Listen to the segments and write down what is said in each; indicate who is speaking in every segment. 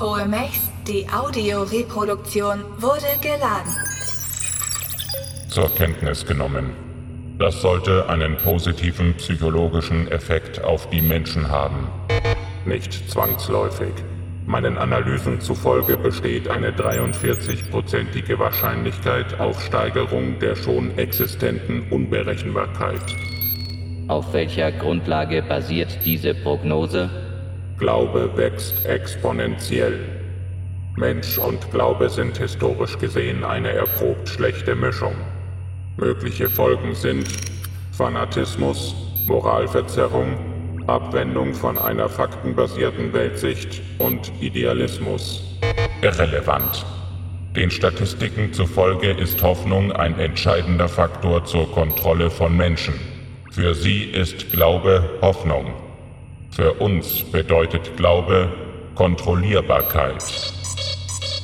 Speaker 1: Hohe Mechs, die Audioreproduktion wurde geladen.
Speaker 2: Zur Kenntnis genommen. Das sollte einen positiven psychologischen Effekt auf die Menschen haben. Nicht zwangsläufig. Meinen Analysen zufolge besteht eine 43-prozentige Wahrscheinlichkeit auf Steigerung der schon existenten Unberechenbarkeit.
Speaker 3: Auf welcher Grundlage basiert diese Prognose?
Speaker 2: Glaube wächst exponentiell. Mensch und Glaube sind historisch gesehen eine erprobt schlechte Mischung. Mögliche Folgen sind Fanatismus, Moralverzerrung, Abwendung von einer faktenbasierten Weltsicht und Idealismus. Irrelevant. Den Statistiken zufolge ist Hoffnung ein entscheidender Faktor zur Kontrolle von Menschen. Für sie ist Glaube Hoffnung. Für uns bedeutet Glaube Kontrollierbarkeit.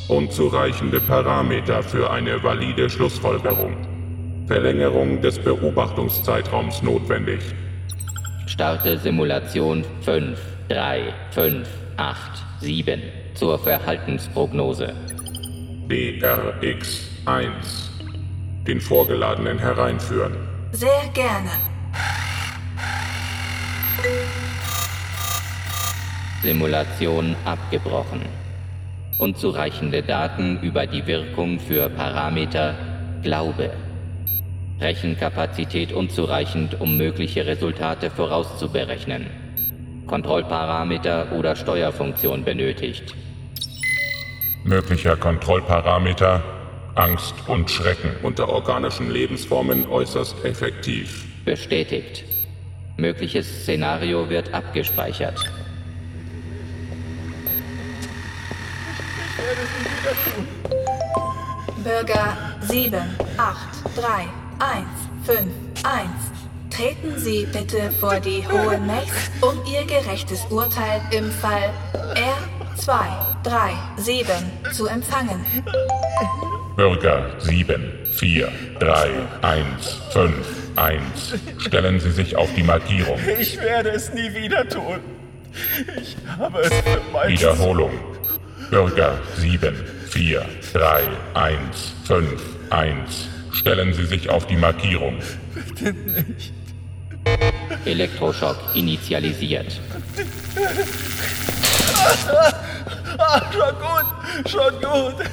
Speaker 2: Unzureichende Parameter für eine valide Schlussfolgerung. Verlängerung des Beobachtungszeitraums notwendig.
Speaker 3: Starte Simulation 5, 3, 5, 8, 7 zur Verhaltensprognose.
Speaker 2: DRX1. Den vorgeladenen hereinführen.
Speaker 1: Sehr gerne.
Speaker 3: Simulation abgebrochen. Unzureichende Daten über die Wirkung für Parameter Glaube. Rechenkapazität unzureichend, um mögliche Resultate vorauszuberechnen. Kontrollparameter oder Steuerfunktion benötigt.
Speaker 2: Möglicher Kontrollparameter Angst und Schrecken unter organischen Lebensformen äußerst effektiv.
Speaker 3: Bestätigt. Mögliches Szenario wird abgespeichert.
Speaker 1: Bürger 7, 8, 3, 1, 5, 1. Treten Sie bitte vor die Hohe Mechs, um Ihr gerechtes Urteil im Fall R237 zu empfangen.
Speaker 2: Bürger 7, 4, 3, 1, 5, 1. Stellen Sie sich auf die Markierung.
Speaker 4: Ich werde es nie wieder tun. Ich habe es für mein
Speaker 2: Wiederholung. Bürger 7, 4, 3, 1, 5, 1. Stellen Sie sich auf die Markierung.
Speaker 4: Bitte nicht.
Speaker 3: Elektroschock initialisiert.
Speaker 4: Ah, schon gut, schon gut.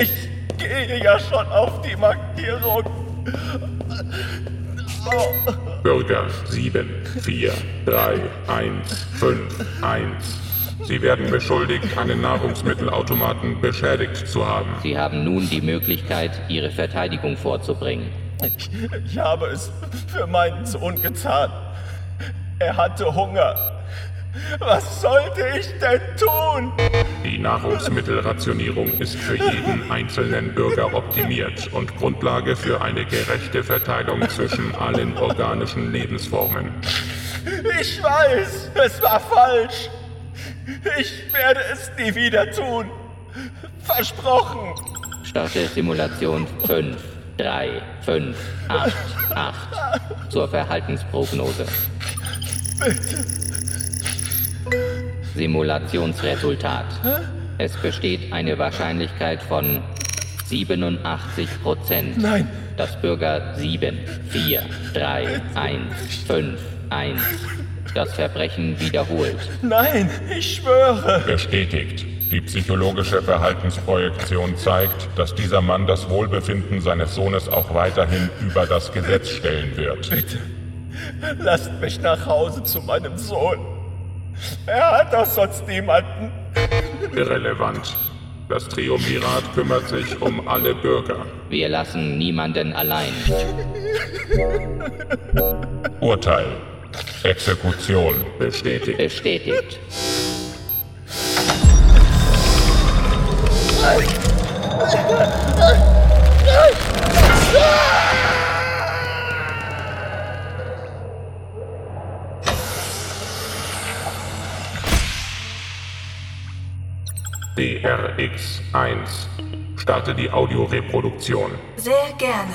Speaker 4: Ich gehe ja schon auf die Markierung. Oh.
Speaker 2: Bürger 7, 4, 3, 1, 5, 1. Sie werden beschuldigt, einen Nahrungsmittelautomaten beschädigt zu haben.
Speaker 3: Sie haben nun die Möglichkeit, Ihre Verteidigung vorzubringen.
Speaker 4: Ich, ich habe es für meinen Sohn getan. Er hatte Hunger. Was sollte ich denn tun?
Speaker 2: Die Nahrungsmittelrationierung ist für jeden einzelnen Bürger optimiert und Grundlage für eine gerechte Verteilung zwischen allen organischen Lebensformen.
Speaker 4: Ich weiß, es war falsch. Ich werde es nie wieder tun. Versprochen.
Speaker 3: Starte Simulation 5, 3, 5, 8, 8 zur Verhaltensprognose.
Speaker 4: Bitte.
Speaker 3: Simulationsresultat. Es besteht eine Wahrscheinlichkeit von 87 Prozent,
Speaker 4: Nein.
Speaker 3: dass Bürger 7, 4, 3, 1, 5, 1 das Verbrechen wiederholt.
Speaker 4: Nein, ich schwöre.
Speaker 2: Bestätigt. Die psychologische Verhaltensprojektion zeigt, dass dieser Mann das Wohlbefinden seines Sohnes auch weiterhin über das Gesetz stellen wird.
Speaker 4: Bitte. Lasst mich nach Hause zu meinem Sohn. Er hat doch sonst niemanden.
Speaker 2: Irrelevant. Das Triumvirat kümmert sich um alle Bürger.
Speaker 3: Wir lassen niemanden allein.
Speaker 2: Urteil. Exekution. Bestätigt.
Speaker 3: Bestätigt.
Speaker 2: DRX1. Starte die Audioreproduktion.
Speaker 1: Sehr gerne.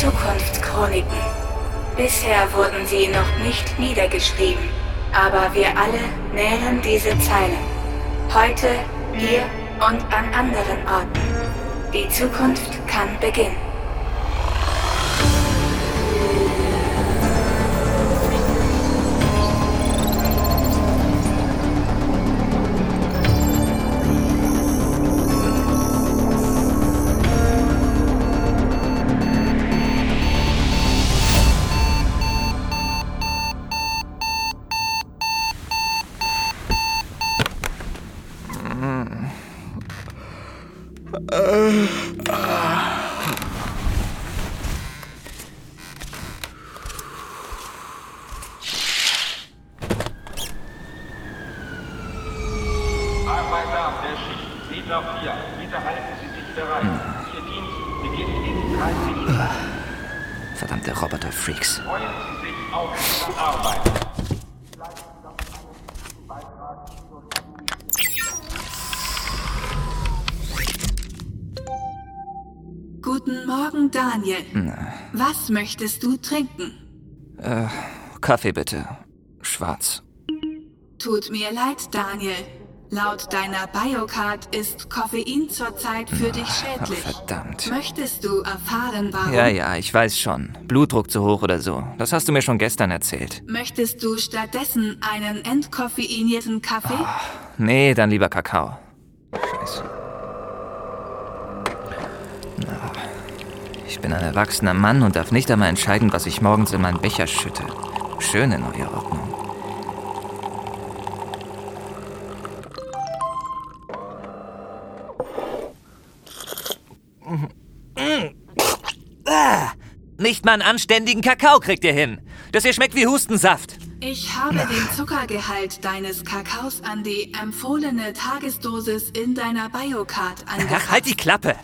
Speaker 1: Zukunftschroniken. Bisher wurden sie noch nicht niedergeschrieben, aber wir alle nähren diese Zeilen. Heute, hier und an anderen Orten. Die Zukunft kann beginnen. Was möchtest du trinken?
Speaker 5: Kaffee bitte. Schwarz.
Speaker 1: Tut mir leid, Daniel. Laut deiner Biocard ist Koffein zurzeit für dich schädlich.
Speaker 5: verdammt.
Speaker 1: Möchtest du erfahren, warum?
Speaker 5: Ja, ja, ich weiß schon. Blutdruck zu hoch oder so. Das hast du mir schon gestern erzählt.
Speaker 1: Möchtest du stattdessen einen entkoffeinierten Kaffee?
Speaker 5: Nee, dann lieber Kakao. Scheiße. Ich bin ein erwachsener Mann und darf nicht einmal entscheiden, was ich morgens in meinen Becher schütte. Schöne neue Ordnung. Nicht mal einen anständigen Kakao kriegt ihr hin. Das hier schmeckt wie Hustensaft.
Speaker 1: Ich habe den Zuckergehalt deines Kakaos an die empfohlene Tagesdosis in deiner Biocard
Speaker 5: Ach,
Speaker 1: angepasst.
Speaker 5: halt die Klappe.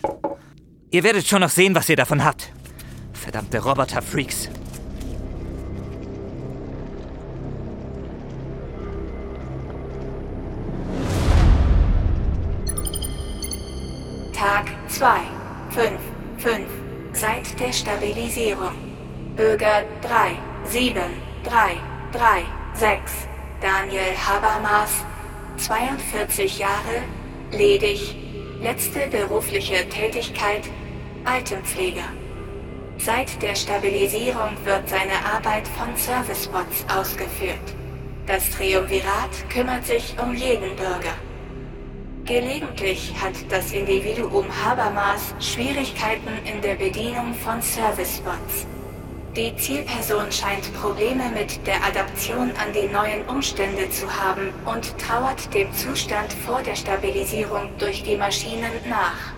Speaker 5: Ihr werdet schon noch sehen, was ihr davon habt. Verdammte Roboter-Freaks.
Speaker 1: Tag 2, 5, 5. Seit der Stabilisierung. Bürger 3, 7, 3, 3, 6. Daniel Habermas, 42 Jahre, ledig, letzte berufliche Tätigkeit, Altenpfleger. Seit der Stabilisierung wird seine Arbeit von Servicebots ausgeführt. Das Triumvirat kümmert sich um jeden Bürger. Gelegentlich hat das Individuum Habermas Schwierigkeiten in der Bedienung von Servicebots. Die Zielperson scheint Probleme mit der Adaption an die neuen Umstände zu haben und trauert dem Zustand vor der Stabilisierung durch die Maschinen nach.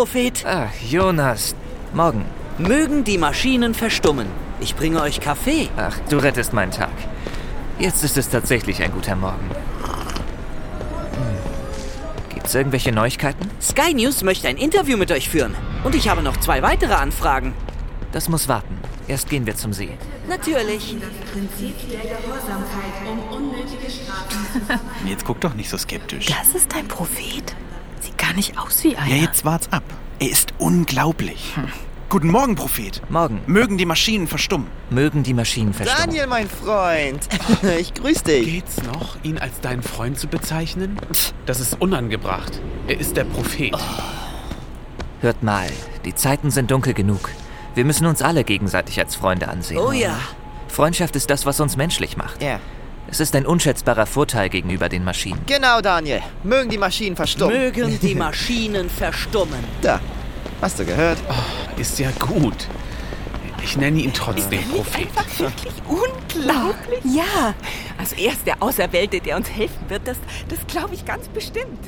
Speaker 6: Prophet.
Speaker 5: Ah, Jonas. Morgen.
Speaker 6: Mögen die Maschinen verstummen. Ich bringe euch Kaffee.
Speaker 5: Ach, du rettest meinen Tag. Jetzt ist es tatsächlich ein guter Morgen. Hm. Gibt's irgendwelche Neuigkeiten?
Speaker 6: Sky News möchte ein Interview mit euch führen. Und ich habe noch zwei weitere Anfragen.
Speaker 5: Das muss warten. Erst gehen wir zum See.
Speaker 6: Natürlich.
Speaker 1: Das Prinzip der Gehorsamkeit, um unnötige Strafen
Speaker 7: Jetzt guck doch nicht so skeptisch.
Speaker 8: Das ist ein Prophet. Gar nicht aus wie einer.
Speaker 7: Ja, jetzt wart's ab. Er ist unglaublich. Guten Morgen, Prophet.
Speaker 5: Morgen.
Speaker 7: Mögen die Maschinen verstummen.
Speaker 5: Mögen die Maschinen verstummen.
Speaker 9: Daniel, mein Freund. Ich grüße dich.
Speaker 10: Geht's noch, ihn als deinen Freund zu bezeichnen? Das ist unangebracht. Er ist der Prophet.
Speaker 5: Hört mal, die Zeiten sind dunkel genug. Wir müssen uns alle gegenseitig als Freunde ansehen.
Speaker 6: Oh ja.
Speaker 5: Freundschaft ist das, was uns menschlich macht.
Speaker 9: Ja.
Speaker 5: Es ist ein unschätzbarer Vorteil gegenüber den Maschinen.
Speaker 9: Genau, Daniel. Mögen die Maschinen verstummen.
Speaker 6: Mögen die Maschinen verstummen.
Speaker 9: Da. Hast du gehört?
Speaker 10: Ist ja gut. Ich nenne ihn trotzdem Prophet.
Speaker 8: Wirklich unglaublich. Ja, also er ist der Auserwählte, der uns helfen wird. Das, das glaube ich ganz bestimmt.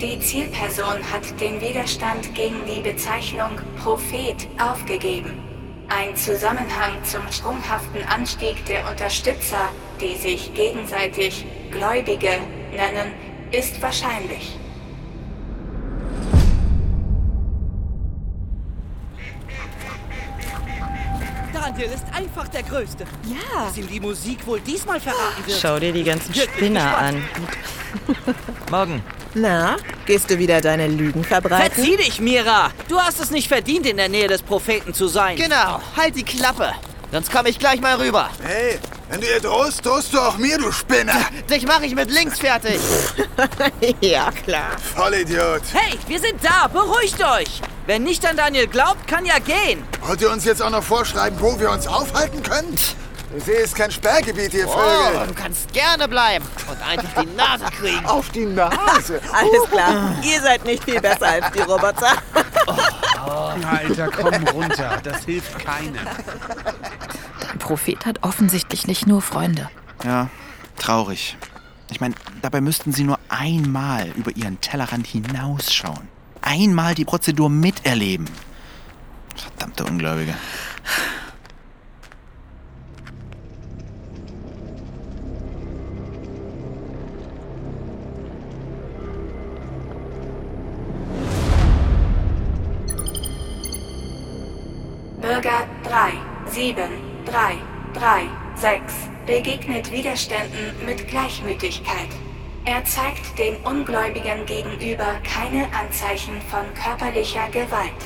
Speaker 11: Die Zielperson hat den Widerstand gegen die Bezeichnung Prophet aufgegeben. Ein Zusammenhang zum sprunghaften Anstieg der Unterstützer, die sich gegenseitig Gläubige nennen, ist wahrscheinlich.
Speaker 6: Daniel ist einfach der Größte.
Speaker 12: Ja.
Speaker 6: Dass ihm die Musik wohl diesmal verraten wird.
Speaker 13: Schau dir die ganzen Spinner an.
Speaker 5: Morgen.
Speaker 13: Na, gehst du wieder deine Lügen verbreiten?
Speaker 6: Verzieh dich, Mira! Du hast es nicht verdient, in der Nähe des Propheten zu sein.
Speaker 9: Genau, halt die Klappe. Sonst komme ich gleich mal rüber.
Speaker 14: Hey, wenn du ihr drohst, drohst du auch mir, du Spinner.
Speaker 9: Dich mache ich mit links fertig.
Speaker 13: ja, klar.
Speaker 14: Vollidiot.
Speaker 6: Hey, wir sind da! Beruhigt euch! Wer nicht an Daniel glaubt, kann ja gehen.
Speaker 14: Wollt ihr uns jetzt auch noch vorschreiben, wo wir uns aufhalten können? Der See ist kein Sperrgebiet, ihr
Speaker 9: Oh,
Speaker 14: Vögel.
Speaker 9: du kannst gerne bleiben und eigentlich die Nase kriegen.
Speaker 14: Auf die Nase.
Speaker 13: Alles klar. Ihr seid nicht viel besser als die Roboter.
Speaker 10: Alter, komm runter. Das hilft keinem.
Speaker 12: Dein Prophet hat offensichtlich nicht nur Freunde.
Speaker 7: Ja, traurig. Ich meine, dabei müssten sie nur einmal über ihren Tellerrand hinausschauen. Einmal die Prozedur miterleben. Verdammte Ungläubige.
Speaker 11: 7, 3, 3, 6 begegnet Widerständen mit Gleichmütigkeit. Er zeigt den Ungläubigen gegenüber keine Anzeichen von körperlicher Gewalt.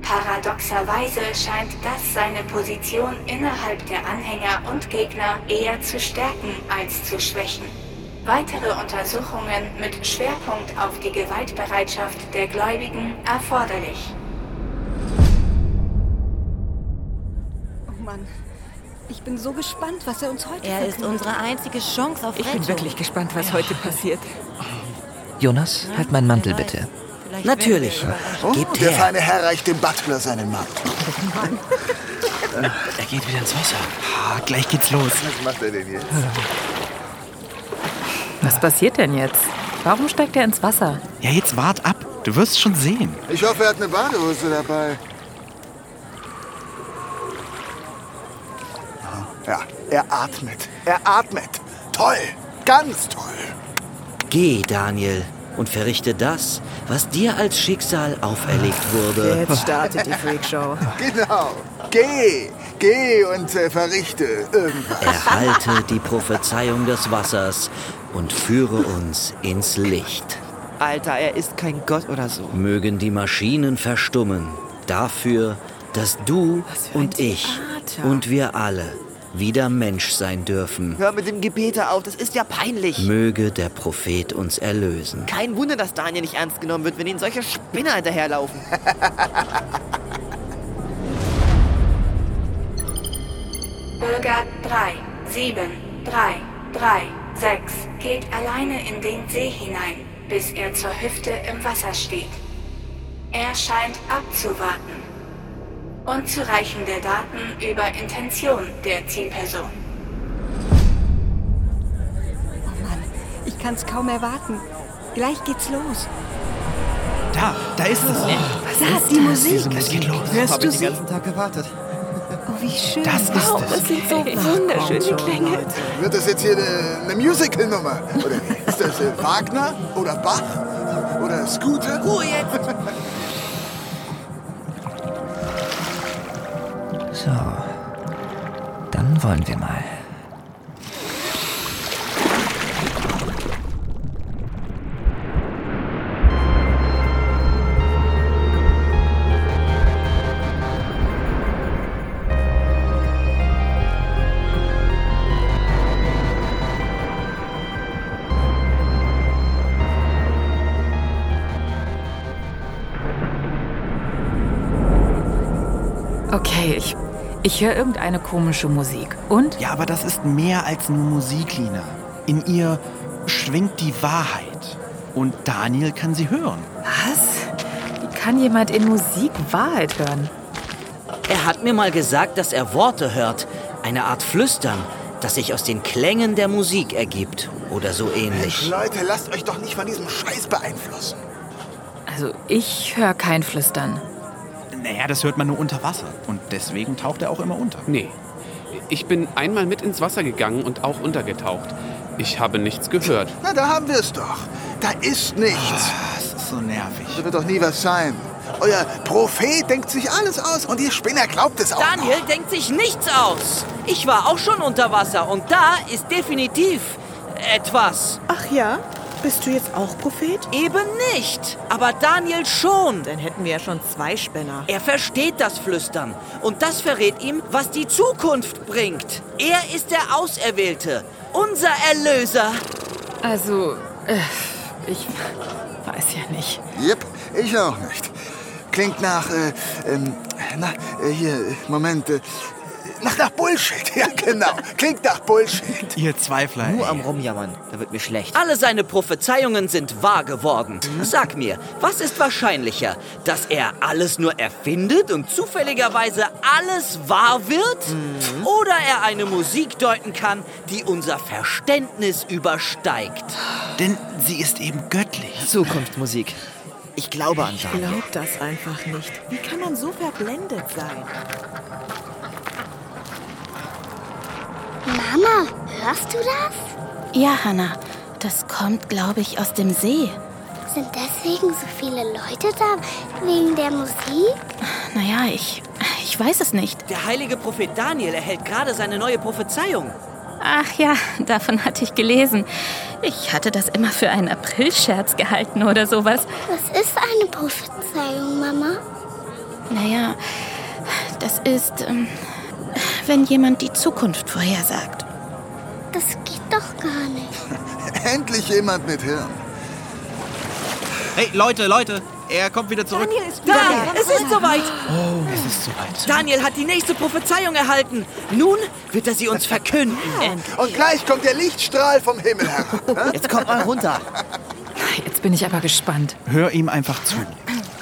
Speaker 11: Paradoxerweise scheint das seine Position innerhalb der Anhänger und Gegner eher zu stärken als zu schwächen. Weitere Untersuchungen mit Schwerpunkt auf die Gewaltbereitschaft der Gläubigen erforderlich.
Speaker 12: Mann. Ich bin so gespannt, was er uns heute
Speaker 15: Er ist
Speaker 12: verkündet.
Speaker 15: unsere einzige Chance auf
Speaker 12: Ich
Speaker 15: Rettung.
Speaker 12: bin wirklich gespannt, was heute passiert.
Speaker 5: Jonas, halt meinen Mantel bitte.
Speaker 6: Natürlich.
Speaker 14: Oh,
Speaker 6: Gebt
Speaker 14: der
Speaker 6: her.
Speaker 14: feine Herr reicht dem Butler seinen Mantel.
Speaker 7: Er geht wieder ins Wasser. Ah, gleich geht's los.
Speaker 14: Was macht er denn jetzt?
Speaker 12: Was passiert denn jetzt? Warum steigt er ins Wasser?
Speaker 7: Ja, jetzt wart ab. Du wirst schon sehen.
Speaker 14: Ich hoffe, er hat eine Badehose dabei. Ja, er atmet. Er atmet. Toll. Ganz toll.
Speaker 6: Geh, Daniel, und verrichte das, was dir als Schicksal auferlegt wurde.
Speaker 13: Jetzt startet die Freakshow.
Speaker 14: Genau. Geh. Geh und äh, verrichte irgendwas.
Speaker 6: Erhalte die Prophezeiung des Wassers und führe uns ins Licht.
Speaker 9: Alter, er ist kein Gott oder so.
Speaker 6: Mögen die Maschinen verstummen, dafür, dass du und ich
Speaker 13: Theater.
Speaker 6: und wir alle wieder Mensch sein dürfen.
Speaker 9: Hör mit dem Gebete auf, das ist ja peinlich.
Speaker 6: Möge der Prophet uns erlösen.
Speaker 9: Kein Wunder, dass Daniel nicht ernst genommen wird, wenn ihnen solche Spinner hinterherlaufen.
Speaker 11: Bürger 3, 7, 3, 3, 6 geht alleine in den See hinein, bis er zur Hüfte im Wasser steht. Er scheint abzuwarten. Unzureichende Daten über Intention der Zielperson.
Speaker 12: Oh Mann, ich kann's kaum erwarten. Gleich geht's los.
Speaker 7: Da, da ist es.
Speaker 12: Was ist die Musik?
Speaker 7: Es geht los.
Speaker 12: Hörst
Speaker 9: Hab
Speaker 12: du
Speaker 9: ich den ganzen Tag gewartet.
Speaker 12: Oh, wie schön.
Speaker 7: Das ist
Speaker 12: wow,
Speaker 7: es.
Speaker 12: das sind so wunderschöne Klänge.
Speaker 14: Wird das jetzt hier eine, eine Musical-Nummer? Oder ist das äh, Wagner oder Bach oder Scooter?
Speaker 6: Ruhe jetzt!
Speaker 5: So. Dann wollen wir mal.
Speaker 12: Okay, ich, ich höre irgendeine komische Musik. Und?
Speaker 7: Ja, aber das ist mehr als nur Musik, Lina. In ihr schwingt die Wahrheit. Und Daniel kann sie hören.
Speaker 12: Was? Wie kann jemand in Musik Wahrheit hören?
Speaker 6: Er hat mir mal gesagt, dass er Worte hört. Eine Art Flüstern. das sich aus den Klängen der Musik ergibt oder so ähnlich.
Speaker 14: Leute, lasst euch doch nicht von diesem Scheiß beeinflussen.
Speaker 12: Also ich höre kein Flüstern.
Speaker 7: Naja, das hört man nur unter Wasser. Und deswegen taucht er auch immer unter.
Speaker 10: Nee. Ich bin einmal mit ins Wasser gegangen und auch untergetaucht. Ich habe nichts gehört.
Speaker 14: Na, da haben wir es doch. Da ist nichts.
Speaker 7: Das ist so nervig.
Speaker 14: Da wird doch nie was sein. Euer Prophet denkt sich alles aus und ihr Spinner glaubt es auch
Speaker 6: Daniel denkt sich nichts aus. Ich war auch schon unter Wasser und da ist definitiv etwas.
Speaker 13: Ach ja? Bist du jetzt auch Prophet?
Speaker 6: Eben nicht. Aber Daniel schon.
Speaker 13: Dann hätten wir ja schon zwei Spinner.
Speaker 6: Er versteht das Flüstern. Und das verrät ihm, was die Zukunft bringt. Er ist der Auserwählte. Unser Erlöser.
Speaker 12: Also, äh, ich weiß ja nicht.
Speaker 14: Jep, ich auch nicht. Klingt nach, äh, ähm, na, äh, hier, Moment, äh, nach, nach Bullshit. Ja, genau. Klingt nach Bullshit.
Speaker 7: Ihr Zweifler.
Speaker 9: Nur am Rumjammern, da wird mir schlecht.
Speaker 6: Alle seine Prophezeiungen sind wahr geworden. Sag mir, was ist wahrscheinlicher? Dass er alles nur erfindet und zufälligerweise alles wahr wird? Oder er eine Musik deuten kann, die unser Verständnis übersteigt?
Speaker 7: Denn sie ist eben göttlich.
Speaker 9: Zukunftsmusik. Ich glaube an
Speaker 13: Ich
Speaker 9: Daniel.
Speaker 13: glaub das einfach nicht. Wie kann man so verblendet sein?
Speaker 16: Mama, hörst du das?
Speaker 17: Ja, Hannah. Das kommt, glaube ich, aus dem See.
Speaker 16: Sind deswegen so viele Leute da? Wegen der Musik?
Speaker 17: Naja, ich. Ich weiß es nicht.
Speaker 6: Der heilige Prophet Daniel erhält gerade seine neue Prophezeiung.
Speaker 17: Ach ja, davon hatte ich gelesen. Ich hatte das immer für einen Aprilscherz gehalten oder sowas.
Speaker 16: Was ist eine Prophezeiung, Mama?
Speaker 17: Naja, das ist, ähm, wenn jemand die Zukunft vorhersagt.
Speaker 16: Das geht doch gar nicht.
Speaker 14: Endlich jemand mit Hirn.
Speaker 7: Hey, Leute, Leute, er kommt wieder zurück.
Speaker 13: Daniel ist
Speaker 6: Da,
Speaker 13: wieder
Speaker 6: es ist soweit.
Speaker 7: Oh, es ist soweit.
Speaker 6: Daniel hat die nächste Prophezeiung erhalten. Nun wird er sie uns verkünden.
Speaker 14: Und gleich kommt der Lichtstrahl vom Himmel herab.
Speaker 9: Jetzt kommt mal runter.
Speaker 12: Jetzt bin ich aber gespannt.
Speaker 7: Hör ihm einfach zu.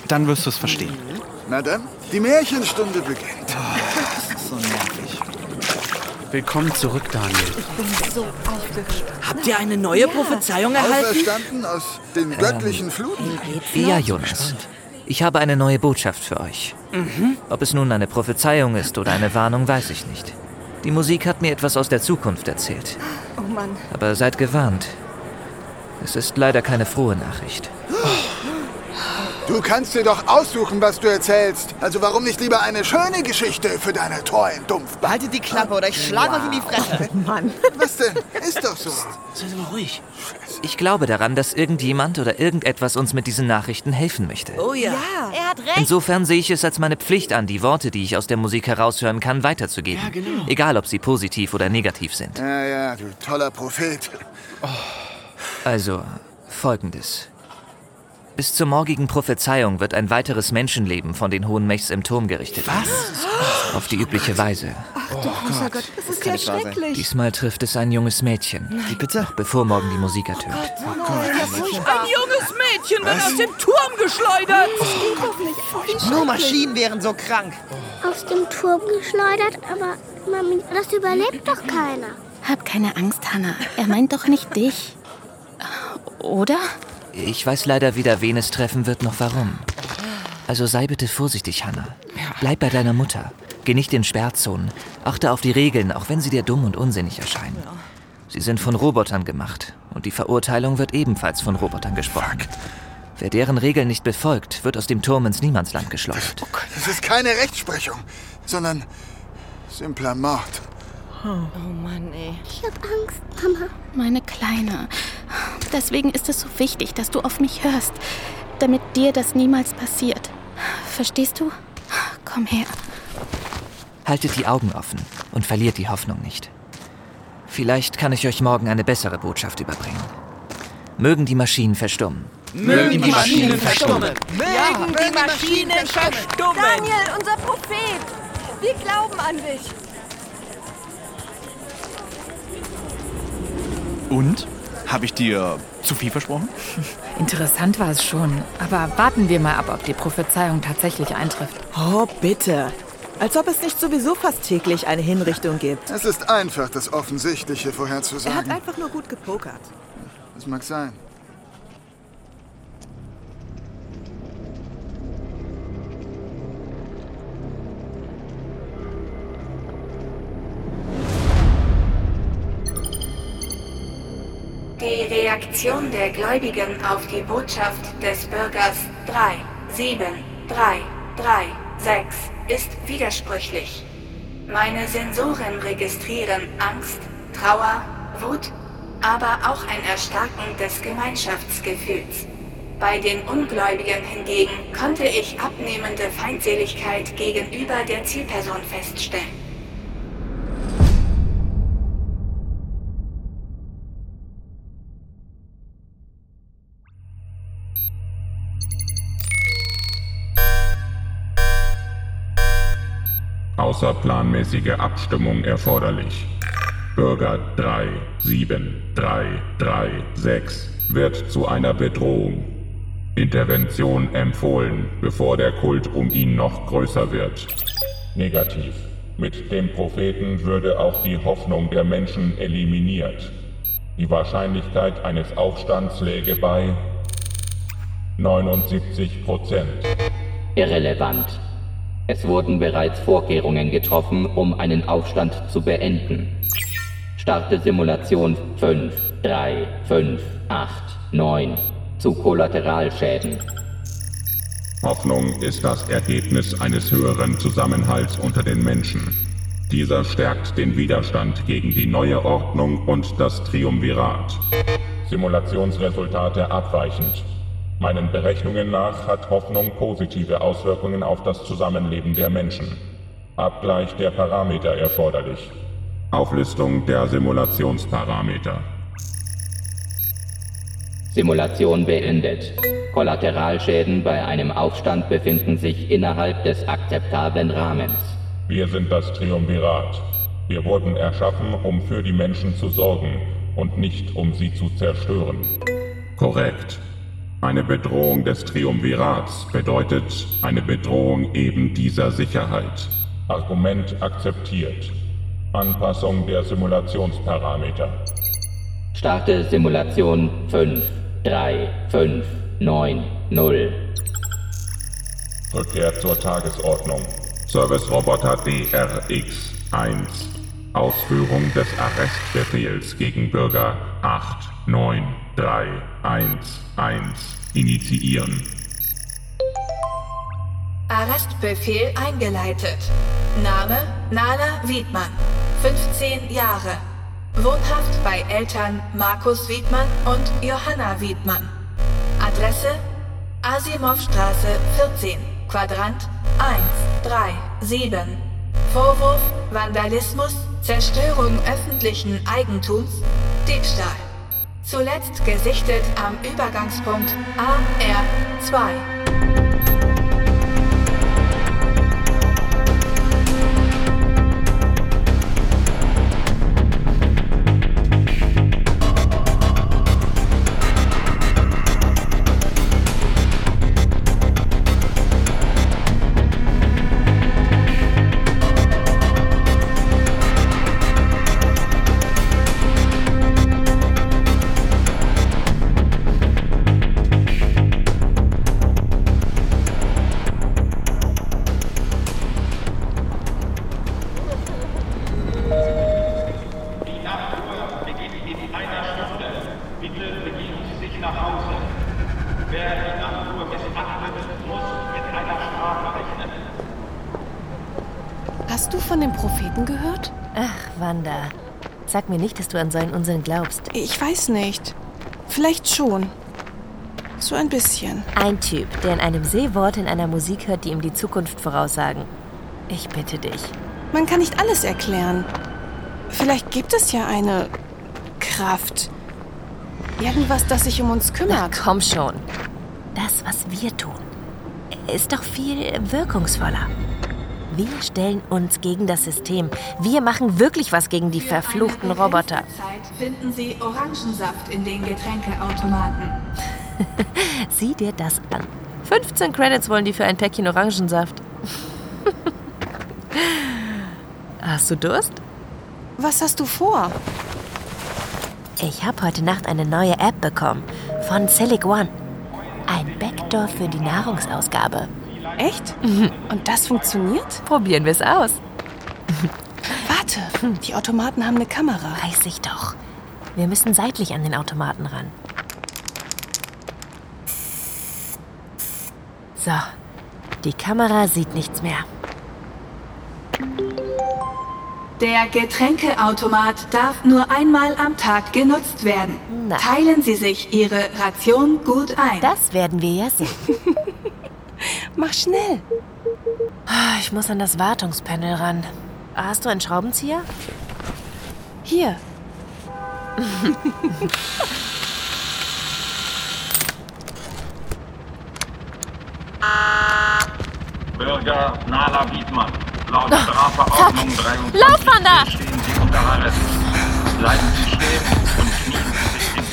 Speaker 7: Dann wirst du es verstehen.
Speaker 14: Na dann, die Märchenstunde beginnt.
Speaker 7: Das ist so nervig.
Speaker 10: Willkommen zurück, Daniel.
Speaker 13: Ich bin so aufgeregt.
Speaker 6: Habt ihr eine neue Prophezeiung erhalten?
Speaker 14: Auferstanden aus den göttlichen Fluten.
Speaker 5: Ja, Jonas. Ich habe eine neue Botschaft für euch. Ob es nun eine Prophezeiung ist oder eine Warnung, weiß ich nicht. Die Musik hat mir etwas aus der Zukunft erzählt.
Speaker 13: Oh Mann.
Speaker 5: Aber seid gewarnt. Es ist leider keine frohe Nachricht.
Speaker 14: Du kannst dir doch aussuchen, was du erzählst. Also warum nicht lieber eine schöne Geschichte für deine treuen Dumpf?
Speaker 9: Behaltet die Klappe oder ich schlage euch in die Fresse.
Speaker 13: Mann.
Speaker 14: Was denn? Ist doch so.
Speaker 9: Seid mal ruhig.
Speaker 5: Ich glaube daran, dass irgendjemand oder irgendetwas uns mit diesen Nachrichten helfen möchte.
Speaker 6: Oh ja.
Speaker 16: Er hat recht.
Speaker 5: Insofern sehe ich es als meine Pflicht an, die Worte, die ich aus der Musik heraushören kann, weiterzugeben.
Speaker 10: Ja, genau.
Speaker 5: Egal, ob sie positiv oder negativ sind.
Speaker 14: Ja, ja, du toller Prophet.
Speaker 5: Also, folgendes. Bis zur morgigen Prophezeiung wird ein weiteres Menschenleben von den Hohen Mechs im Turm gerichtet. Was? Auf die übliche Weise.
Speaker 13: Ach du großer Gott, das ist ja schrecklich.
Speaker 5: Diesmal trifft es ein junges Mädchen.
Speaker 7: Wie bitte?
Speaker 5: Noch bevor morgen die Musik ertönt.
Speaker 6: Ein junges Mädchen wird aus dem Turm geschleudert.
Speaker 13: Geht doch nicht. Oh,
Speaker 9: Nur. Maschinen wären so krank.
Speaker 16: Aus dem Turm geschleudert, aber Mami, das überlebt doch keiner.
Speaker 17: Hab keine Angst, Hannah. Er meint doch nicht dich. Oder?
Speaker 5: Ich weiß leider weder, wen es treffen wird, noch warum. Also sei bitte vorsichtig, Hannah. Bleib bei deiner Mutter. Geh nicht in Sperrzonen. Achte auf die Regeln, auch wenn sie dir dumm und unsinnig erscheinen. Sie sind von Robotern gemacht und die Verurteilung wird ebenfalls von Robotern gesprochen. Wer deren Regeln nicht befolgt, wird aus dem Turm ins Niemandsland geschleudert.
Speaker 14: Das ist keine Rechtsprechung, sondern simpler Mord.
Speaker 13: Oh Mann, ey.
Speaker 16: Ich hab Angst, Mama.
Speaker 17: Meine Kleine. Deswegen ist es so wichtig, dass du auf mich hörst, damit dir das niemals passiert. Verstehst du? Komm her.
Speaker 5: Haltet die Augen offen und verliert die Hoffnung nicht. Vielleicht kann ich euch morgen eine bessere Botschaft überbringen. Mögen die Maschinen verstummen.
Speaker 6: Mögen die Maschinen verstummen.
Speaker 13: Mögen
Speaker 9: die Maschinen verstummen.
Speaker 8: Daniel, unser Prophet. Wir glauben an dich.
Speaker 7: Und? Habe ich dir zu viel versprochen?
Speaker 12: Interessant war es schon. Aber warten wir mal ab, ob die Prophezeiung tatsächlich eintrifft.
Speaker 13: Oh, bitte. Als ob es nicht sowieso fast täglich eine Hinrichtung gibt.
Speaker 14: Es ist einfach, das Offensichtliche
Speaker 13: Er
Speaker 14: vorherzusagen.
Speaker 13: hat einfach nur gut gepokert.
Speaker 14: Das mag sein.
Speaker 1: Reaktion der Gläubigen auf die Botschaft des Bürgers 37336 ist widersprüchlich. Meine Sensoren registrieren Angst, Trauer, Wut, aber auch ein Erstarken des Gemeinschaftsgefühls. Bei den Ungläubigen hingegen konnte ich abnehmende Feindseligkeit gegenüber der Zielperson feststellen.
Speaker 2: Außerplanmäßige Abstimmung erforderlich. Bürger 37336 wird zu einer Bedrohung. Intervention empfohlen, bevor der Kult um ihn noch größer wird. Negativ. Mit dem Propheten würde auch die Hoffnung der Menschen eliminiert. Die Wahrscheinlichkeit eines Aufstands läge bei 79 Prozent.
Speaker 3: Irrelevant. Es wurden bereits Vorkehrungen getroffen, um einen Aufstand zu beenden. Starte Simulation 5, 3, 5, 8, 9 zu Kollateralschäden.
Speaker 2: Hoffnung ist das Ergebnis eines höheren Zusammenhalts unter den Menschen. Dieser stärkt den Widerstand gegen die neue Ordnung und das Triumvirat. Simulationsresultate abweichend. Meinen Berechnungen nach hat Hoffnung positive Auswirkungen auf das Zusammenleben der Menschen. Abgleich der Parameter erforderlich. Auflistung der Simulationsparameter.
Speaker 3: Simulation beendet. Kollateralschäden bei einem Aufstand befinden sich innerhalb des akzeptablen Rahmens.
Speaker 2: Wir sind das Triumvirat. Wir wurden erschaffen, um für die Menschen zu sorgen und nicht um sie zu zerstören. Korrekt. Eine Bedrohung des Triumvirats bedeutet eine Bedrohung eben dieser Sicherheit. Argument akzeptiert. Anpassung der Simulationsparameter.
Speaker 3: Starte Simulation 5, 3, 5, 9, 0.
Speaker 2: Rückkehr zur Tagesordnung. Service-Roboter DRX 1. Ausführung des Arrestbefehls gegen Bürger 89311 initiieren.
Speaker 1: Arrestbefehl eingeleitet. Name Nala Wiedmann, 15 Jahre. Wohnhaft bei Eltern Markus Wiedmann und Johanna Wiedmann. Adresse Asimovstraße 14, Quadrant 137. Vorwurf Vandalismus, Zerstörung öffentlichen Eigentums, Diebstahl. Zuletzt gesichtet am Übergangspunkt AR2.
Speaker 18: Bitte begeben Sie sich nach Hause. Wer die Nachtruhe missachtet, muss mit einer Strafe rechnen.
Speaker 19: Hast du von dem Propheten gehört?
Speaker 20: Ach, Wanda. Sag mir nicht, dass du an seinen Unsinn glaubst.
Speaker 19: Ich weiß nicht. Vielleicht schon. So ein bisschen.
Speaker 20: Ein Typ, der in einem Seewort in einer Musik hört, die ihm die Zukunft voraussagen. Ich bitte dich.
Speaker 19: Man kann nicht alles erklären. Vielleicht gibt es ja eine Kraft. Irgendwas, das sich um uns kümmert.
Speaker 20: Na, komm schon. Das, was wir tun, ist doch viel wirkungsvoller. Wir stellen uns gegen das System. Wir machen wirklich was gegen die verfluchten Roboter.
Speaker 1: Zeit finden Sie Orangensaft in den Getränkeautomaten.
Speaker 20: Sieh dir das an. 15 Credits wollen die für ein Päckchen Orangensaft.
Speaker 12: Hast du Durst?
Speaker 19: Was hast du vor?
Speaker 20: Ich habe heute Nacht eine neue App bekommen von Silic One. Ein Backdoor für die Nahrungsausgabe.
Speaker 19: Echt? Und das funktioniert?
Speaker 12: Probieren wir es aus.
Speaker 19: Warte, die Automaten haben eine Kamera.
Speaker 20: Weiß ich doch. Wir müssen seitlich an den Automaten ran. So, die Kamera sieht nichts mehr.
Speaker 1: Der Getränkeautomat darf nur einmal am Tag genutzt werden. Teilen Sie sich Ihre Ration gut ein.
Speaker 20: Das werden wir ja sehen.
Speaker 19: Mach schnell.
Speaker 20: Ah, Ich muss an das Wartungspanel ran. Hast du einen Schraubenzieher?
Speaker 19: Hier.
Speaker 18: Bürger Nala Wiedmann. Laut Strafverordnung 23
Speaker 20: Lauf, Wanda!
Speaker 18: stehen Sie unter Arrest. Bleiben Sie stehen und knien Sie sich hin.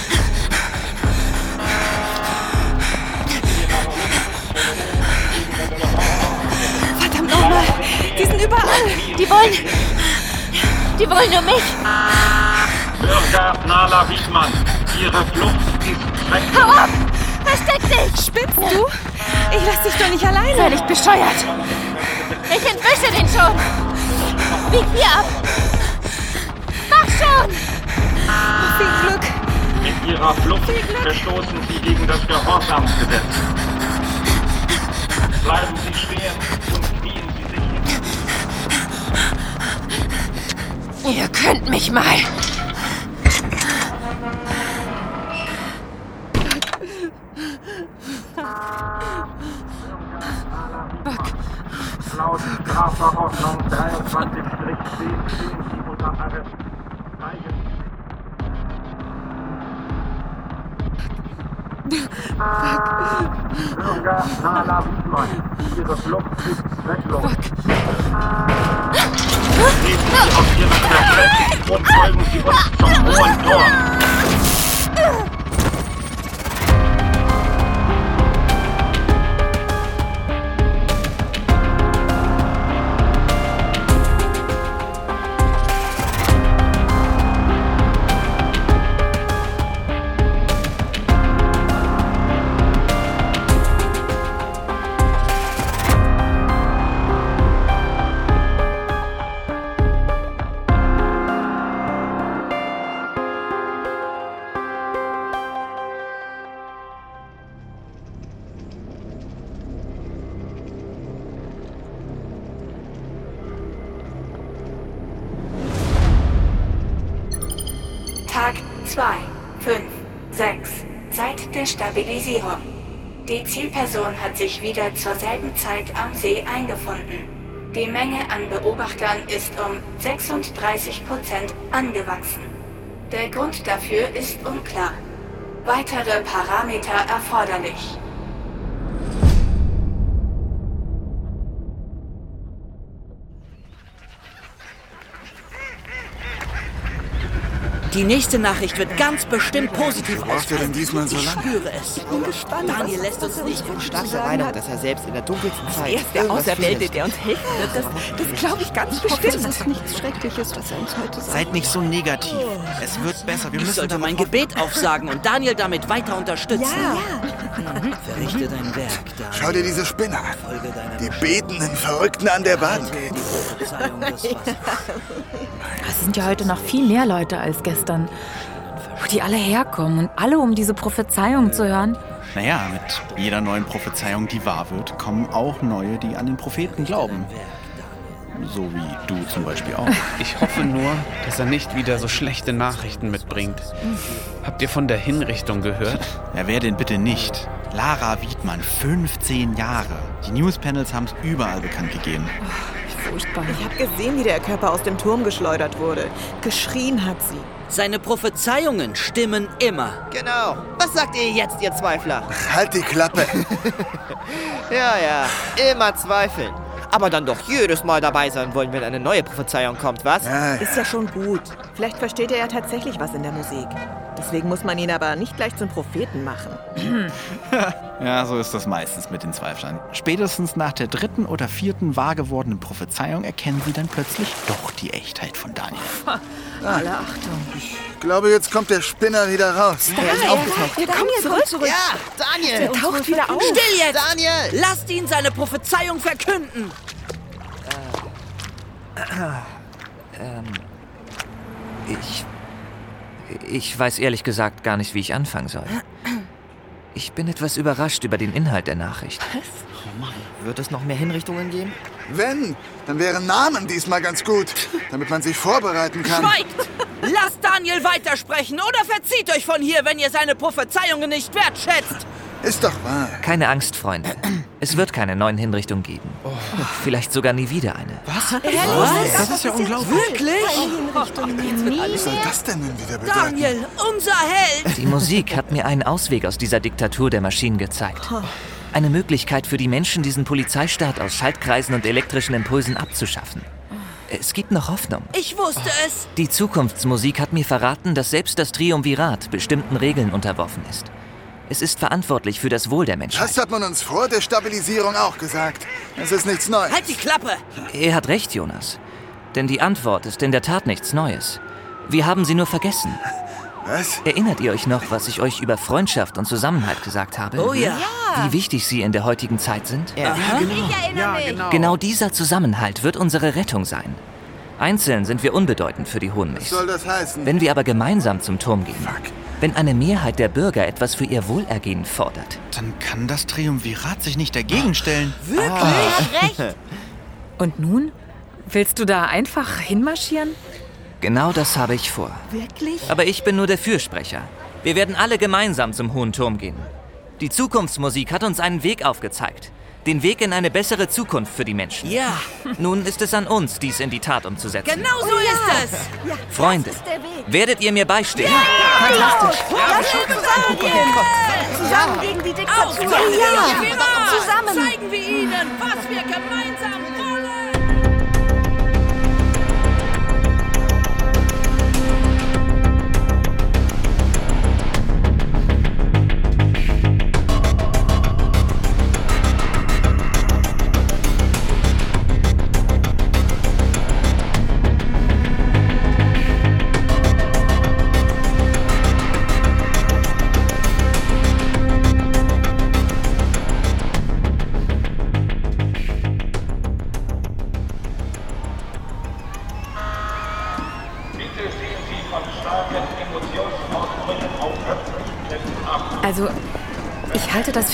Speaker 19: Verdammt nochmal. Die sind überall.
Speaker 20: Die wollen. Die wollen nur mich.
Speaker 18: Bürger Nala Wiedmann. Ihre Flucht ist zwecklos.
Speaker 20: Hau ab! Versteck dich!
Speaker 19: Spinnst du? Ich lass dich doch nicht alleine.
Speaker 20: Nicht bescheuert. Ich entwische den schon. Bieg hier ab. Mach schon!
Speaker 19: Viel Glück.
Speaker 18: Mit Ihrer Flucht verstoßen Sie gegen das Gehorsamsgesetz. Bleiben Sie stehen und knien Sie sich hin.
Speaker 20: Ihr könnt mich mal.
Speaker 1: 5, 6. Zeit der Stabilisierung. Die Zielperson hat sich wieder zur selben Zeit am See eingefunden. Die Menge an Beobachtern ist um 36 Prozent angewachsen. Der Grund dafür ist unklar. Weitere Parameter erforderlich.
Speaker 6: Die nächste Nachricht wird ganz bestimmt positiv
Speaker 14: Braucht er
Speaker 6: ausfallen.
Speaker 14: denn diesmal so
Speaker 6: Ich
Speaker 14: lange?
Speaker 6: spüre es.
Speaker 9: Ich bin gespannt.
Speaker 6: Daniel lässt uns nicht
Speaker 9: Ich
Speaker 6: im
Speaker 9: stark
Speaker 6: Stich.
Speaker 9: der Meinung, dass er selbst in der dunkelsten Zeit.
Speaker 13: Er ist der Auserwählte, der uns helfen wird. Das, das glaube ich ganz bestimmt.
Speaker 8: Das ist nichts Schreckliches, was er uns heute sagt.
Speaker 7: Seid nicht so negativ. Es wird besser. Wir
Speaker 6: Ich
Speaker 7: müssen
Speaker 6: sollte mein Gebet aufsagen und Daniel damit weiter unterstützen.
Speaker 21: Verrichte dein Werk, Daniel.
Speaker 14: Schau dir diese Spinner an.
Speaker 21: Folge deiner
Speaker 14: Die betenden Verrückten an der
Speaker 21: Wassers.
Speaker 12: Es sind ja heute noch viel mehr Leute als gestern. Wo die alle herkommen und alle, um diese Prophezeiung zu hören.
Speaker 7: Naja, mit jeder neuen Prophezeiung, die wahr wird, kommen auch neue, die an den Propheten glauben. So wie du zum Beispiel auch.
Speaker 10: Ich hoffe nur, dass er nicht wieder so schlechte Nachrichten mitbringt. Habt ihr von der Hinrichtung gehört?
Speaker 7: Ja, wer denn bitte nicht? Lara Wiedmann, 15 Jahre. Die Newspanels haben es überall bekannt gegeben.
Speaker 13: Furchtbar. Ich habe gesehen, wie der Körper aus dem Turm geschleudert wurde. Geschrien hat sie.
Speaker 6: Seine Prophezeiungen stimmen immer.
Speaker 9: Genau. Was sagt ihr jetzt, ihr Zweifler?
Speaker 14: Halt die Klappe.
Speaker 9: Ja, ja. Immer zweifeln. Aber dann doch jedes Mal dabei sein wollen, wenn eine neue Prophezeiung kommt, was?
Speaker 13: Ist ja schon gut. Vielleicht versteht er ja tatsächlich was in der Musik. Deswegen muss man ihn aber nicht gleich zum Propheten machen.
Speaker 7: Ja, so ist das meistens mit den Zweiflern. Spätestens nach der dritten oder vierten wahr gewordenen Prophezeiung erkennen sie dann plötzlich doch die Echtheit von Daniel.
Speaker 8: Alle Achtung.
Speaker 14: Ich glaube, jetzt kommt der Spinner wieder raus.
Speaker 13: Er ist aufgetaucht.
Speaker 8: Der kommt zurück. zurück.
Speaker 9: Ja, Daniel!
Speaker 13: Der taucht wieder auf.
Speaker 6: Still jetzt!
Speaker 9: Daniel!
Speaker 6: Lasst ihn seine Prophezeiung verkünden!
Speaker 5: Ähm, ich. Ich weiß ehrlich gesagt gar nicht, wie ich anfangen soll. Ich bin etwas überrascht über den Inhalt der Nachricht.
Speaker 9: Wird es noch mehr Hinrichtungen geben?
Speaker 14: Wenn, dann wären Namen diesmal ganz gut, damit man sich vorbereiten kann.
Speaker 6: Schweigt! Lasst Daniel weitersprechen oder verzieht euch von hier, wenn ihr seine Prophezeiungen nicht wertschätzt!
Speaker 14: Ist doch wahr.
Speaker 5: Keine Angst, Freunde. Es wird keine neuen Hinrichtungen geben. Vielleicht sogar nie wieder eine.
Speaker 7: Was?
Speaker 6: Was?
Speaker 7: Das ist ja unglaublich.
Speaker 6: Wirklich?
Speaker 14: Was soll das denn nun wieder bedeuten?
Speaker 6: Daniel, unser Held!
Speaker 5: Die Musik hat mir einen Ausweg aus dieser Diktatur der Maschinen gezeigt. Eine Möglichkeit für die Menschen, diesen Polizeistaat aus Schaltkreisen und elektrischen Impulsen abzuschaffen. Es gibt noch Hoffnung.
Speaker 6: Ich wusste es!
Speaker 5: Die Zukunftsmusik hat mir verraten, dass selbst das Triumvirat bestimmten Regeln unterworfen ist. Es ist verantwortlich für das Wohl der Menschen.
Speaker 14: Das hat man uns vor der Stabilisierung auch gesagt. Es ist nichts Neues.
Speaker 6: Halt die Klappe!
Speaker 5: Er hat recht, Jonas. Denn die Antwort ist in der Tat nichts Neues. Wir haben sie nur vergessen.
Speaker 14: Was?
Speaker 5: Erinnert ihr euch noch, was ich euch über Freundschaft und Zusammenhalt gesagt habe?
Speaker 6: Oh ja.
Speaker 5: Wie wichtig sie in der heutigen Zeit sind?
Speaker 9: Ja.
Speaker 8: Ich erinnere mich.
Speaker 7: genau.
Speaker 5: Genau dieser Zusammenhalt wird unsere Rettung sein. Einzeln sind wir unbedeutend für die
Speaker 14: Was
Speaker 5: Hohenmilchs.
Speaker 14: soll das heißen?
Speaker 5: Wenn wir aber gemeinsam zum Turm gehen, wenn eine Mehrheit der Bürger etwas für ihr Wohlergehen fordert,
Speaker 7: Dann kann das Triumvirat sich nicht dagegen stellen.
Speaker 12: Und nun? Willst du da einfach hinmarschieren?
Speaker 5: genau das habe ich vor.
Speaker 8: Wirklich?
Speaker 5: Aber ich bin nur der Fürsprecher. Wir werden alle gemeinsam zum Hohen Turm gehen. Die Zukunftsmusik hat uns einen Weg aufgezeigt. Den Weg in eine bessere Zukunft für die Menschen.
Speaker 6: Ja,
Speaker 5: Nun ist es an uns, dies in die Tat umzusetzen.
Speaker 6: genau so ist es!
Speaker 5: Freunde,
Speaker 8: ist
Speaker 5: werdet ihr mir beistehen?
Speaker 8: Fantastisch. Lass uns zusammengehen. Zusammen gegen die Diktatur.
Speaker 6: Ja.
Speaker 8: Zusammen.
Speaker 6: Zeigen wir ihnen, was wir gemeinsam wollen!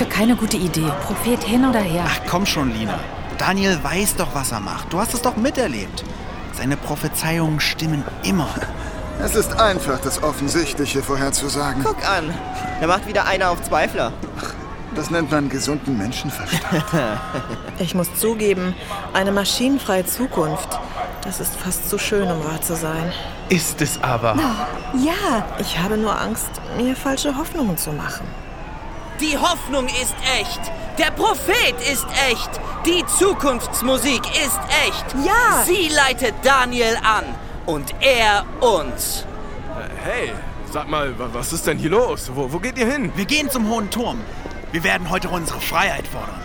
Speaker 12: Für keine gute Idee. Prophet hin oder her.
Speaker 7: Ach komm schon, Lina. Daniel weiß doch, was er macht. Du hast es doch miterlebt. Seine Prophezeiungen stimmen immer.
Speaker 14: Es ist einfach, das Offensichtliche vorherzusagen.
Speaker 9: Guck an. Da macht wieder einer auf Zweifler.
Speaker 14: Das nennt man gesunden Menschenverstand.
Speaker 13: Ich muss zugeben, eine maschinenfreie Zukunft, das ist fast zu schön, um wahr zu sein.
Speaker 10: Ist es aber.
Speaker 13: Ja, ich habe nur Angst, mir falsche Hoffnungen zu machen.
Speaker 6: Die Hoffnung ist echt. Der Prophet ist echt. Die Zukunftsmusik ist echt.
Speaker 13: Ja.
Speaker 6: Sie leitet Daniel an. Und er uns.
Speaker 22: Hey, sag mal, wa- was ist denn hier los? Wo, wo geht ihr hin?
Speaker 7: Wir gehen zum Hohen Turm. Wir werden heute unsere Freiheit fordern.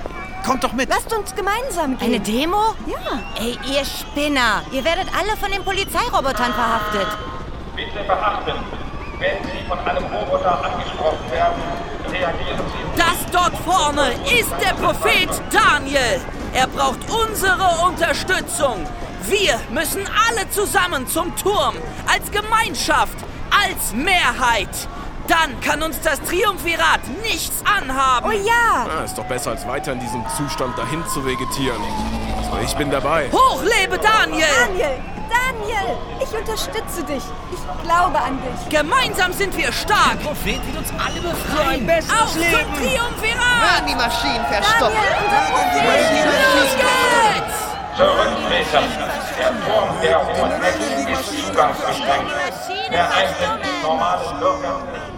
Speaker 7: Kommt doch mit.
Speaker 8: Lasst uns gemeinsam gehen.
Speaker 20: Eine Demo?
Speaker 8: Ja.
Speaker 20: Ey, ihr Spinner! Ihr werdet alle von den Polizeirobotern verhaftet.
Speaker 18: Bitte beachten, wenn Sie von einem Roboter angesprochen werden,
Speaker 6: Das dort vorne ist der Prophet Daniel. Er braucht unsere Unterstützung. Wir müssen alle zusammen zum Turm. Als Gemeinschaft. Als Mehrheit. Dann kann uns das Triumvirat nichts anhaben.
Speaker 8: Oh ja.
Speaker 22: Ah, ist doch besser, als weiter in diesem Zustand dahin zu vegetieren. Also ich bin dabei.
Speaker 6: Hoch lebe Daniel!
Speaker 8: Daniel, Daniel, ich unterstütze dich. Ich glaube an dich.
Speaker 6: Gemeinsam sind wir stark.
Speaker 21: Prophet wird uns alle befreien.
Speaker 6: Auf zum Triumvirat!
Speaker 9: Werden die Maschinen verstopft.
Speaker 6: Los geht's!
Speaker 18: zurücktreten. Der Turm der Hohen Mächte ist zugangsbeschränkt. Der Eintritt ist normalen Bürgern nicht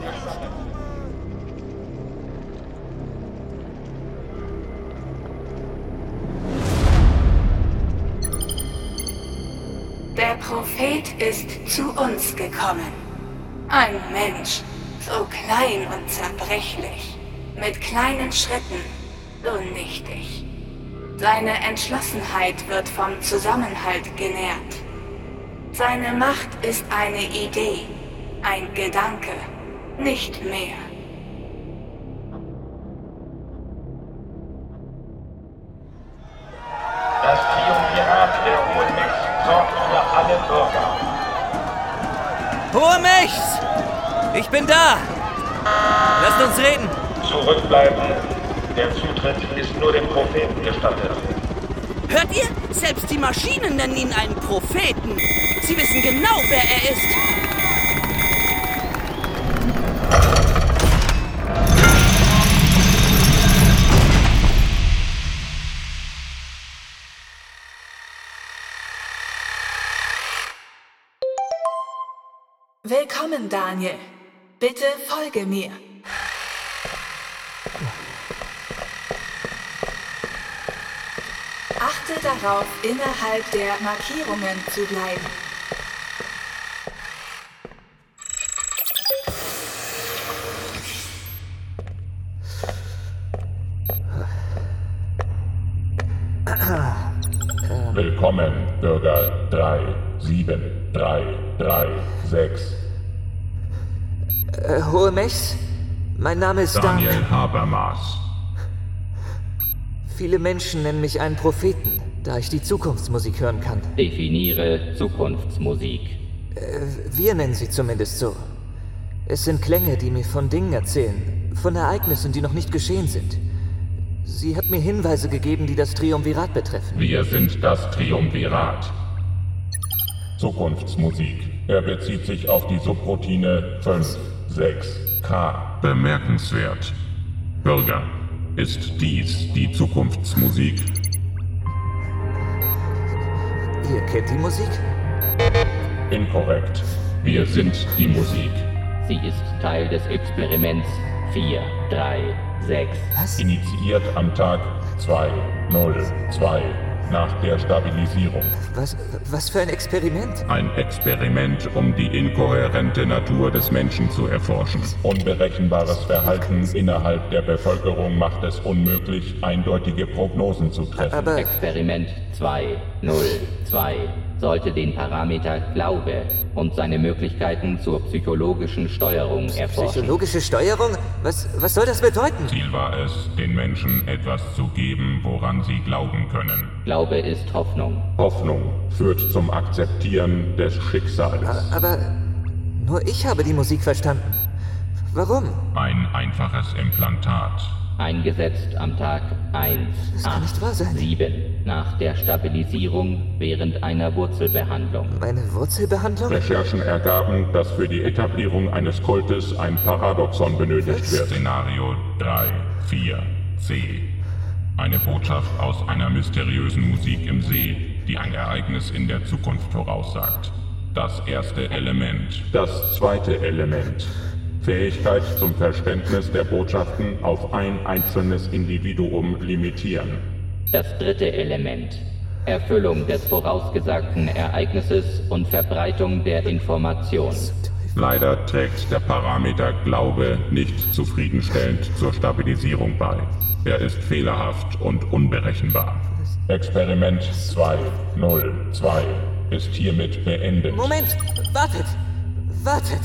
Speaker 1: Der Prophet ist zu uns gekommen. Ein Mensch So klein und zerbrechlich, mit kleinen Schritten, so nichtig. Seine Entschlossenheit wird vom Zusammenhalt genährt. Seine Macht ist eine Idee, ein Gedanke, nicht mehr.
Speaker 6: Da! Lasst uns reden!
Speaker 18: Zurückbleiben. Der Zutritt ist nur dem Propheten gestattet.
Speaker 6: Hört ihr? Selbst die Maschinen nennen ihn einen Propheten. Sie wissen genau, wer er ist.
Speaker 1: Willkommen, Daniel. Bitte folge mir. Achte darauf, innerhalb der Markierungen zu bleiben.
Speaker 2: Willkommen, Bürger 3, 7, 3, 3, 6.
Speaker 5: Äh, Hohe Mechs, mein Name ist
Speaker 2: Daniel
Speaker 5: Dan.
Speaker 2: Habermas.
Speaker 5: Viele Menschen nennen mich einen Propheten, da ich die Zukunftsmusik hören kann.
Speaker 3: Definiere Zukunftsmusik.
Speaker 5: Äh, wir nennen sie zumindest so. Es sind Klänge, die mir von Dingen erzählen, von Ereignissen, die noch nicht geschehen sind. Sie hat mir Hinweise gegeben, die das Triumvirat betreffen.
Speaker 2: Wir sind das Triumvirat. Zukunftsmusik. Er bezieht sich auf die Subroutine 5, 6, K. Bemerkenswert. Bürger, ist dies die Zukunftsmusik?
Speaker 5: Ihr kennt die Musik?
Speaker 2: Inkorrekt. Wir sind die Musik.
Speaker 3: Sie ist Teil des Experiments 4, 3, 6.
Speaker 5: Was?
Speaker 2: Initiiert am Tag 2, 0, 2 nach der Stabilisierung.
Speaker 5: Was, was für ein Experiment?
Speaker 2: Ein Experiment, um die inkohärente Natur des Menschen zu erforschen. Unberechenbares Verhalten innerhalb der Bevölkerung macht es unmöglich, eindeutige Prognosen zu treffen.
Speaker 5: Aber
Speaker 3: Experiment 2, 0, 2 sollte den Parameter Glaube und seine Möglichkeiten zur psychologischen Steuerung erforschen.
Speaker 5: psychologische Steuerung? Was, was soll das bedeuten?
Speaker 2: Ziel war es, den Menschen etwas zu geben, woran sie glauben können.
Speaker 3: Glaube ist Hoffnung.
Speaker 2: Hoffnung führt zum Akzeptieren des Schicksals.
Speaker 5: Aber nur ich habe die Musik verstanden. Warum?
Speaker 2: Ein einfaches Implantat.
Speaker 3: Eingesetzt am Tag 1,
Speaker 5: Das kann nicht wahr sein.
Speaker 3: 7 nach der Stabilisierung während einer Wurzelbehandlung.
Speaker 5: Meine Wurzelbehandlung?
Speaker 2: Recherchen ergaben, dass für die Etablierung eines Kultes ein Paradoxon benötigt wird. Szenario 3, 4, C. Eine Botschaft aus einer mysteriösen Musik im See, die ein Ereignis in der Zukunft voraussagt. Das erste Element. Das zweite Element. Fähigkeit zum Verständnis der Botschaften auf ein einzelnes Individuum limitieren.
Speaker 3: Das dritte Element. Erfüllung des vorausgesagten Ereignisses und Verbreitung der Information.
Speaker 2: Leider trägt der Parameter Glaube nicht zufriedenstellend zur Stabilisierung bei. Er ist fehlerhaft und unberechenbar. Experiment 202 ist hiermit beendet.
Speaker 5: Moment! Wartet! Wartet!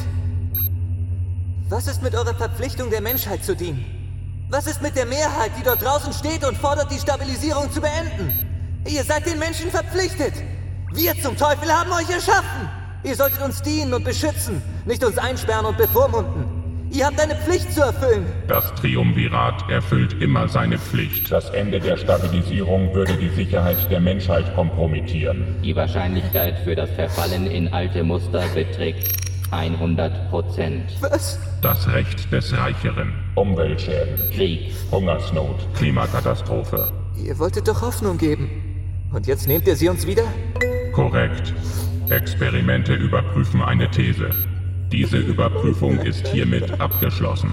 Speaker 5: Was ist mit eurer Verpflichtung, der Menschheit zu dienen? Was ist mit der Mehrheit, die dort draußen steht und fordert, die Stabilisierung zu beenden? Ihr seid den Menschen verpflichtet! Wir zum Teufel haben euch erschaffen! Ihr solltet uns dienen und beschützen, nicht uns einsperren und bevormunden. Ihr habt eine Pflicht zu erfüllen.
Speaker 2: Das Triumvirat erfüllt immer seine Pflicht. Das Ende der Stabilisierung würde die Sicherheit der Menschheit kompromittieren.
Speaker 3: Die Wahrscheinlichkeit für das Verfallen in alte Muster beträgt 100 Prozent.
Speaker 5: Was?
Speaker 2: Das Recht des Reicheren. Umweltschäden.
Speaker 3: Krieg.
Speaker 2: Hungersnot. Klimakatastrophe.
Speaker 5: Ihr wolltet doch Hoffnung geben. Und jetzt nehmt ihr sie uns wieder?
Speaker 2: Korrekt. Experimente überprüfen eine These. Diese Überprüfung ist hiermit abgeschlossen.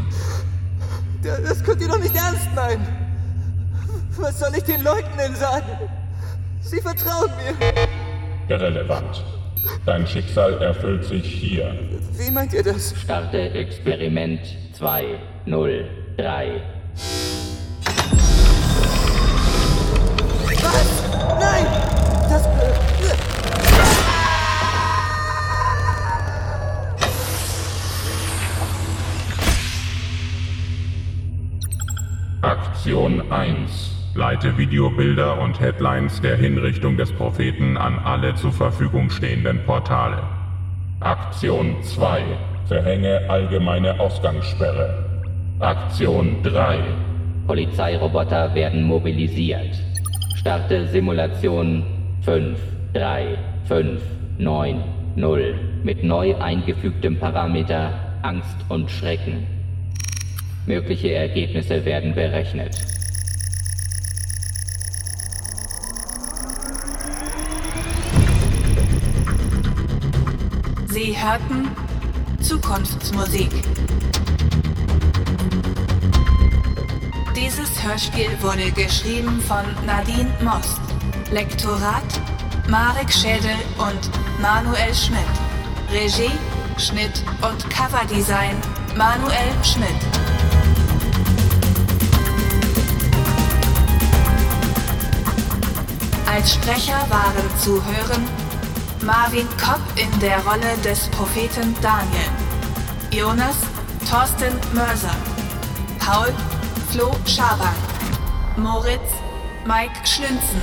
Speaker 5: Das könnt ihr doch nicht ernst meinen. Was soll ich den Leuten denn sagen? Sie vertrauen mir.
Speaker 2: Irrelevant. Dein Schicksal erfüllt sich hier.
Speaker 14: Wie meint ihr das?
Speaker 3: Starte Experiment 2, 0, 3.
Speaker 21: Was? Nein! Das.
Speaker 2: Aktion 1. Leite Videobilder und Headlines der Hinrichtung des Propheten an alle zur Verfügung stehenden Portale. Aktion 2. Verhänge allgemeine Ausgangssperre. Aktion 3.
Speaker 3: Polizeiroboter werden mobilisiert. Starte Simulation 5, 3, 5, 9, 0 mit neu eingefügtem Parameter Angst und Schrecken. Mögliche Ergebnisse werden berechnet.
Speaker 1: Hörten Zukunftsmusik. Dieses Hörspiel wurde geschrieben von Nadine Most. Lektorat Marek Schädel und Manuel Schmidt. Regie, Schnitt und Coverdesign Manuel Schmidt. Als Sprecher waren zu hören Marvin Kopp in der Rolle des Propheten Daniel, Jonas Thorsten Mörser, Paul Flo Schaban, Moritz Mike Schlünzen,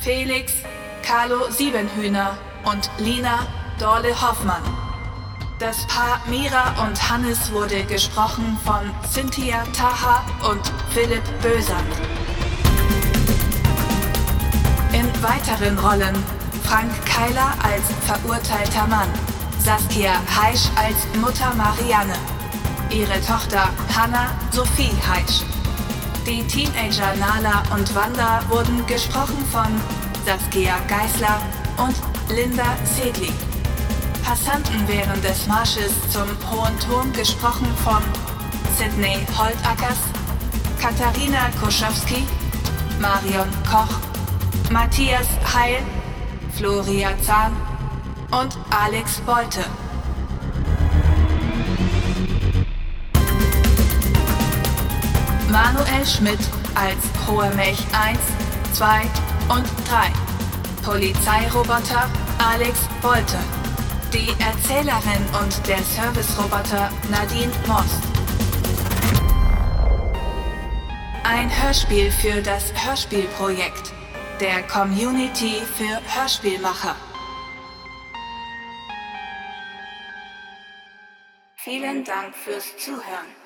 Speaker 1: Felix Carlo Siebenhühner und Lina Dorle Hoffmann. Das Paar Mira und Hannes wurde gesprochen von Cynthia Taha und Philipp Bösand. In weiteren Rollen Frank Keiler als verurteilter Mann, Saskia Heisch als Mutter Marianne, ihre Tochter Hannah Sophie Heisch. Die Teenager Nala und Wanda wurden gesprochen von Saskia Geisler und Linda Sedli. Passanten während des Marsches zum Hohen Turm gesprochen von Sidney Holtackers, Katharina Koschowski, Marion Koch, Matthias Heil, Floria Zahn und Alex Bolte. Manuel Schmidt als Hohe Mech 1, 2 und 3. Polizeiroboter Alex Bolte. Die Erzählerin und der Serviceroboter Nadine Most. Ein Hörspiel für das Hörspielprojekt der Community für Hörspielmacher. Vielen Dank fürs Zuhören.